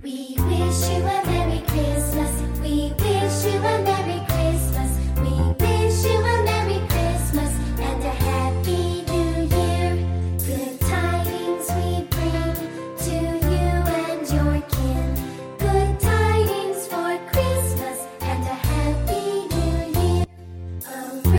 We